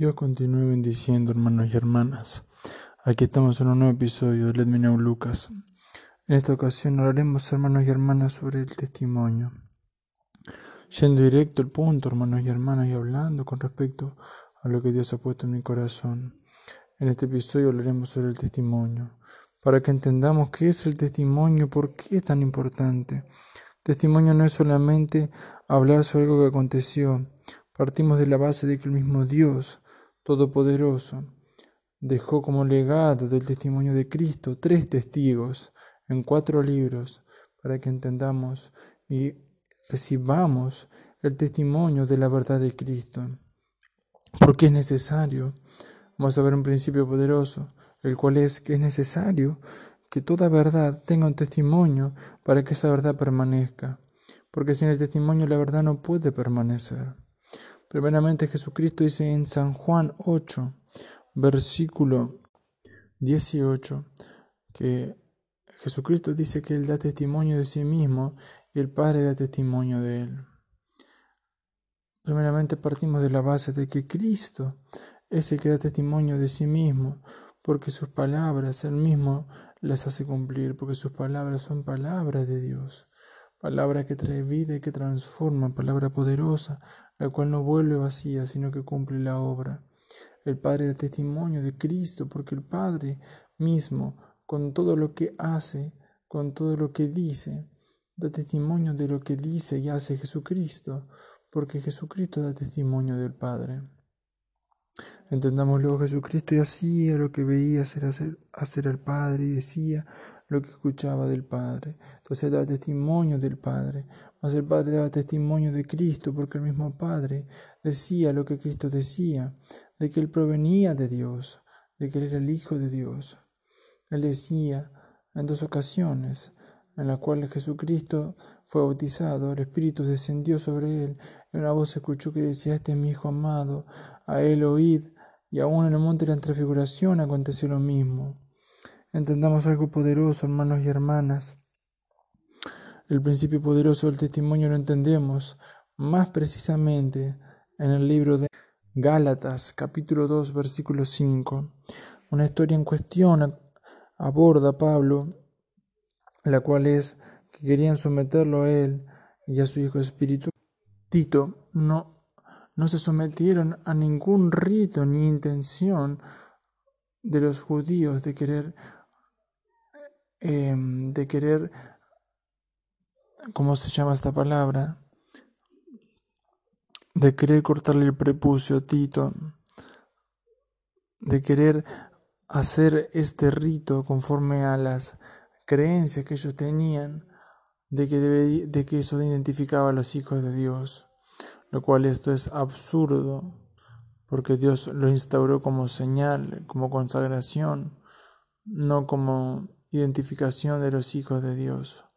Dios continúe bendiciendo, hermanos y hermanas. Aquí estamos en un nuevo episodio de Let Me Know Lucas. En esta ocasión hablaremos, hermanos y hermanas, sobre el testimonio. Yendo directo al punto, hermanos y hermanas, y hablando con respecto a lo que Dios ha puesto en mi corazón. En este episodio hablaremos sobre el testimonio, para que entendamos qué es el testimonio, por qué es tan importante. Testimonio no es solamente hablar sobre algo que aconteció, Partimos de la base de que el mismo Dios Todopoderoso dejó como legado del testimonio de Cristo tres testigos en cuatro libros para que entendamos y recibamos el testimonio de la verdad de Cristo. Porque es necesario, vamos a ver un principio poderoso, el cual es que es necesario que toda verdad tenga un testimonio para que esa verdad permanezca. Porque sin el testimonio la verdad no puede permanecer. Primeramente Jesucristo dice en San Juan 8, versículo 18, que Jesucristo dice que Él da testimonio de sí mismo y el Padre da testimonio de Él. Primeramente partimos de la base de que Cristo es el que da testimonio de sí mismo, porque sus palabras Él mismo las hace cumplir, porque sus palabras son palabras de Dios, palabra que trae vida y que transforma, palabra poderosa, la cual no vuelve vacía, sino que cumple la obra. El Padre da testimonio de Cristo, porque el Padre mismo, con todo lo que hace, con todo lo que dice, da testimonio de lo que dice y hace Jesucristo, porque Jesucristo da testimonio del Padre. Entendamos luego Jesucristo y hacía lo que veía hacer, hacer, hacer al Padre y decía lo que escuchaba del Padre. Entonces daba testimonio del Padre. Mas el Padre daba testimonio de Cristo, porque el mismo Padre decía lo que Cristo decía, de que Él provenía de Dios, de que Él era el Hijo de Dios. Él decía en dos ocasiones, en las cuales Jesucristo fue bautizado, el Espíritu descendió sobre Él, y una voz escuchó que decía, este es mi Hijo amado, a Él oíd, y aún en el monte de la transfiguración aconteció lo mismo. Entendamos algo poderoso, hermanos y hermanas. El principio poderoso del testimonio lo entendemos más precisamente en el libro de Gálatas, capítulo 2, versículo 5. Una historia en cuestión aborda Pablo, la cual es que querían someterlo a él y a su hijo espíritu. Tito no, no se sometieron a ningún rito ni intención de los judíos de querer em, de querer ¿cómo se llama esta palabra? De querer cortarle el prepucio a Tito, de querer hacer este rito conforme a las creencias que ellos tenían de que, de que eso identificaba a los hijos de Dios, lo cual esto es absurdo, porque Dios lo instauró como señal, como consagración, no como identificación de los hijos de Dios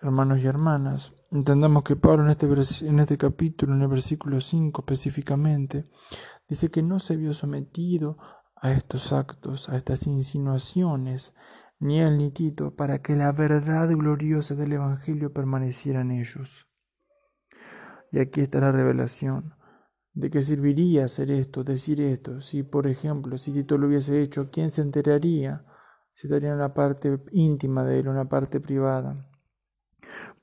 hermanos y hermanas, entendamos que Pablo en este, en este capítulo, en el versículo 5 específicamente, dice que no se vio sometido a estos actos, a estas insinuaciones, ni él ni Tito, para que la verdad gloriosa del Evangelio permaneciera en ellos. Y aquí está la revelación. ¿De qué serviría hacer esto, decir esto? Si, por ejemplo, si Tito lo hubiese hecho, ¿quién se enteraría? Se daría una parte íntima de él, una parte privada.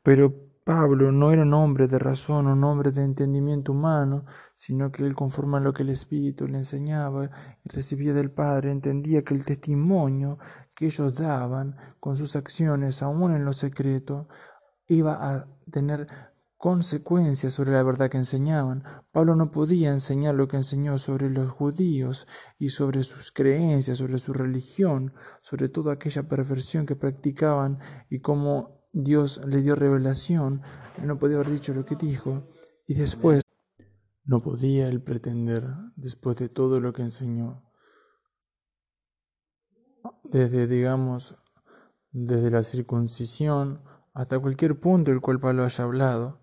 Pero Pablo no era un hombre de razón, un hombre de entendimiento humano, sino que él, conforme a lo que el Espíritu le enseñaba y recibía del Padre, entendía que el testimonio que ellos daban con sus acciones, aún en lo secreto, iba a tener consecuencias sobre la verdad que enseñaban. Pablo no podía enseñar lo que enseñó sobre los judíos y sobre sus creencias, sobre su religión, sobre toda aquella perversión que practicaban y cómo Dios le dio revelación, no podía haber dicho lo que dijo, y después no podía él pretender, después de todo lo que enseñó, desde, digamos, desde la circuncisión hasta cualquier punto el cual Pablo haya hablado,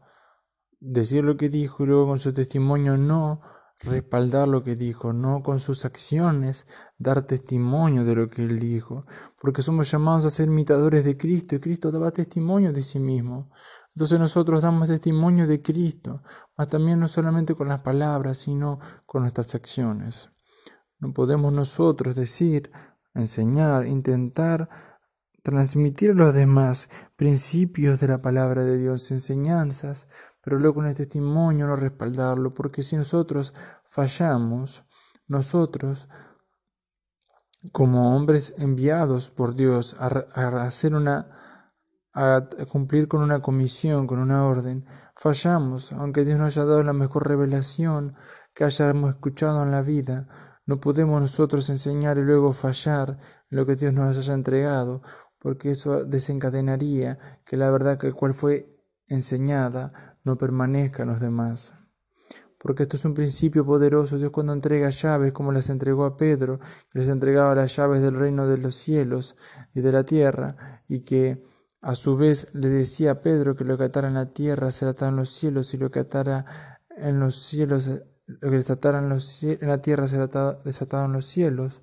decir lo que dijo y luego con su testimonio no respaldar lo que dijo, no con sus acciones dar testimonio de lo que él dijo, porque somos llamados a ser imitadores de Cristo y Cristo daba testimonio de sí mismo. Entonces nosotros damos testimonio de Cristo, mas también no solamente con las palabras, sino con nuestras acciones. No podemos nosotros decir, enseñar, intentar transmitir a los demás principios de la palabra de Dios, enseñanzas, pero luego el testimonio no respaldarlo, porque si nosotros fallamos, nosotros como hombres enviados por Dios a, hacer una a cumplir con una comisión, con una orden, fallamos, aunque Dios nos haya dado la mejor revelación que hayamos escuchado en la vida, no podemos nosotros enseñar y luego fallar en lo que Dios nos haya entregado, porque eso desencadenaría que la verdad que el cual fue enseñada no permanezca los demás porque esto es un principio poderoso. Dios cuando entrega llaves, como las entregó a Pedro, que les entregaba las llaves del reino de los cielos y de la tierra, y que a su vez le decía a Pedro que lo que atara en la tierra será atado en los cielos, y lo que atara en los cielos, lo que desatara en, la tierra será desatado en los cielos.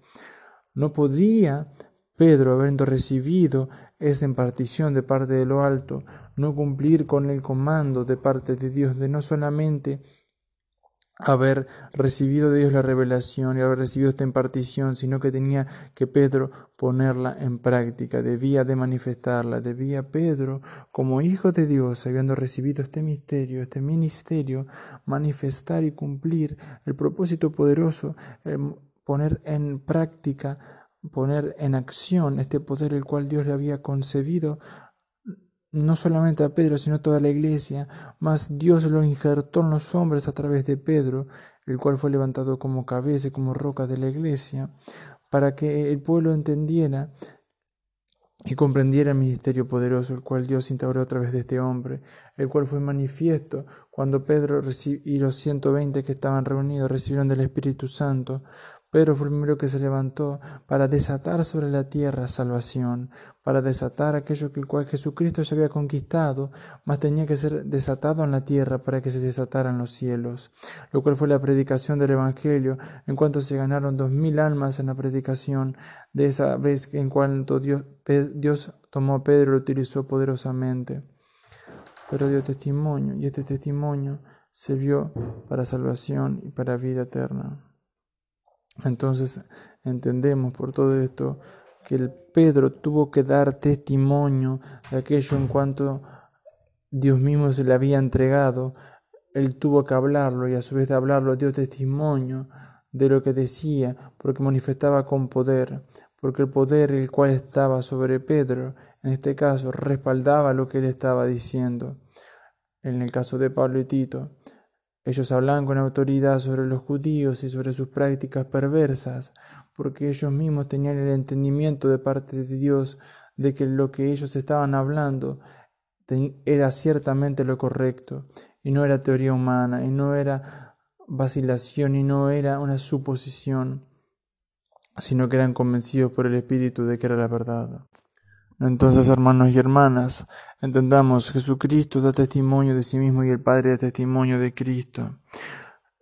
No podía Pedro, habiendo recibido esa impartición de parte de lo alto, no cumplir con el comando de parte de Dios de no solamente haber recibido de Dios la revelación y haber recibido esta impartición, sino que tenía que Pedro ponerla en práctica, debía de manifestarla, debía Pedro, como hijo de Dios, habiendo recibido este misterio, este ministerio, manifestar y cumplir el propósito poderoso, poner en práctica, poner en acción este poder el cual Dios le había concebido no solamente a Pedro, sino a toda la iglesia, mas Dios lo injertó en los hombres a través de Pedro, el cual fue levantado como cabeza y como roca de la iglesia, para que el pueblo entendiera y comprendiera el ministerio poderoso, el cual Dios instauró a través de este hombre, el cual fue manifiesto cuando Pedro y los ciento veinte que estaban reunidos recibieron del Espíritu Santo, Pedro fue el primero que se levantó para desatar sobre la tierra salvación, para desatar aquello que el cual Jesucristo ya había conquistado, mas tenía que ser desatado en la tierra para que se desataran los cielos, lo cual fue la predicación del Evangelio, en cuanto se ganaron dos mil almas en la predicación de esa vez en cuanto Dios, Dios tomó a Pedro y lo utilizó poderosamente. Pero dio testimonio, y este testimonio se vio para salvación y para vida eterna. Entonces entendemos por todo esto que el Pedro tuvo que dar testimonio de aquello en cuanto Dios mismo se le había entregado. Él tuvo que hablarlo y a su vez de hablarlo dio testimonio de lo que decía porque manifestaba con poder, porque el poder el cual estaba sobre Pedro, en este caso, respaldaba lo que él estaba diciendo. En el caso de Pablo y Tito, ellos hablaban con autoridad sobre los judíos y sobre sus prácticas perversas, porque ellos mismos tenían el entendimiento de parte de Dios de que lo que ellos estaban hablando era ciertamente lo correcto, y no era teoría humana, y no era vacilación, y no era una suposición, sino que eran convencidos por el Espíritu de que era la verdad. Entonces, hermanos y hermanas, entendamos, Jesucristo da testimonio de sí mismo y el Padre da testimonio de Cristo.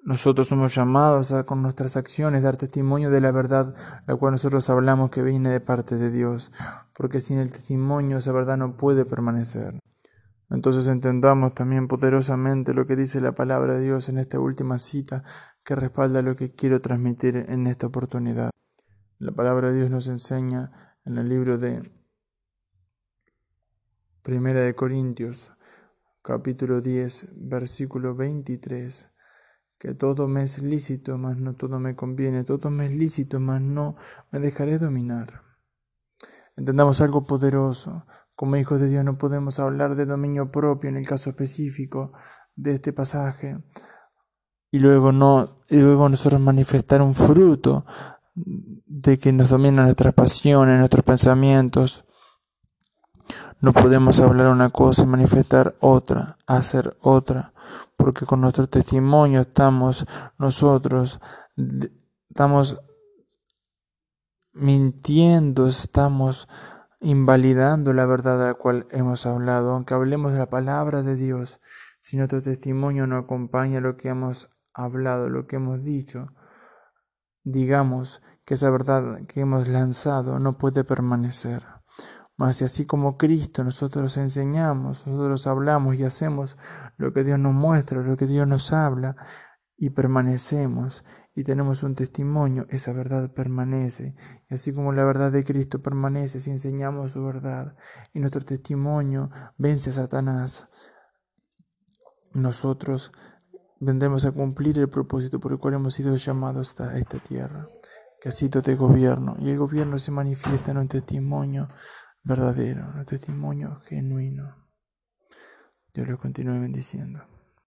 Nosotros somos llamados a con nuestras acciones dar testimonio de la verdad, la cual nosotros hablamos que viene de parte de Dios, porque sin el testimonio esa verdad no puede permanecer. Entonces entendamos también poderosamente lo que dice la palabra de Dios en esta última cita que respalda lo que quiero transmitir en esta oportunidad. La palabra de Dios nos enseña en el libro de Primera de Corintios, capítulo 10, versículo 23, que todo me es lícito, mas no todo me conviene, todo me es lícito, mas no me dejaré dominar. Entendamos algo poderoso. Como hijos de Dios no podemos hablar de dominio propio en el caso específico de este pasaje y luego no y luego nosotros manifestar un fruto de que nos dominan nuestras pasiones, nuestros pensamientos, no podemos hablar una cosa y manifestar otra, hacer otra, porque con nuestro testimonio estamos nosotros, estamos mintiendo, estamos invalidando la verdad de la cual hemos hablado, aunque hablemos de la palabra de Dios, si nuestro testimonio no acompaña lo que hemos hablado, lo que hemos dicho, digamos que esa verdad que hemos lanzado no puede permanecer Mas así como Cristo nosotros enseñamos, nosotros hablamos y hacemos lo que Dios nos muestra, lo que Dios nos habla, y permanecemos y tenemos un testimonio, esa verdad permanece. Y así como la verdad de Cristo permanece si enseñamos su verdad y nuestro testimonio vence a Satanás, nosotros vendremos a cumplir el propósito por el cual hemos sido llamados a esta tierra, que ha sido de gobierno. Y el gobierno se manifiesta en un testimonio verdadero, testimonio genuino. Dios lo continúe bendiciendo.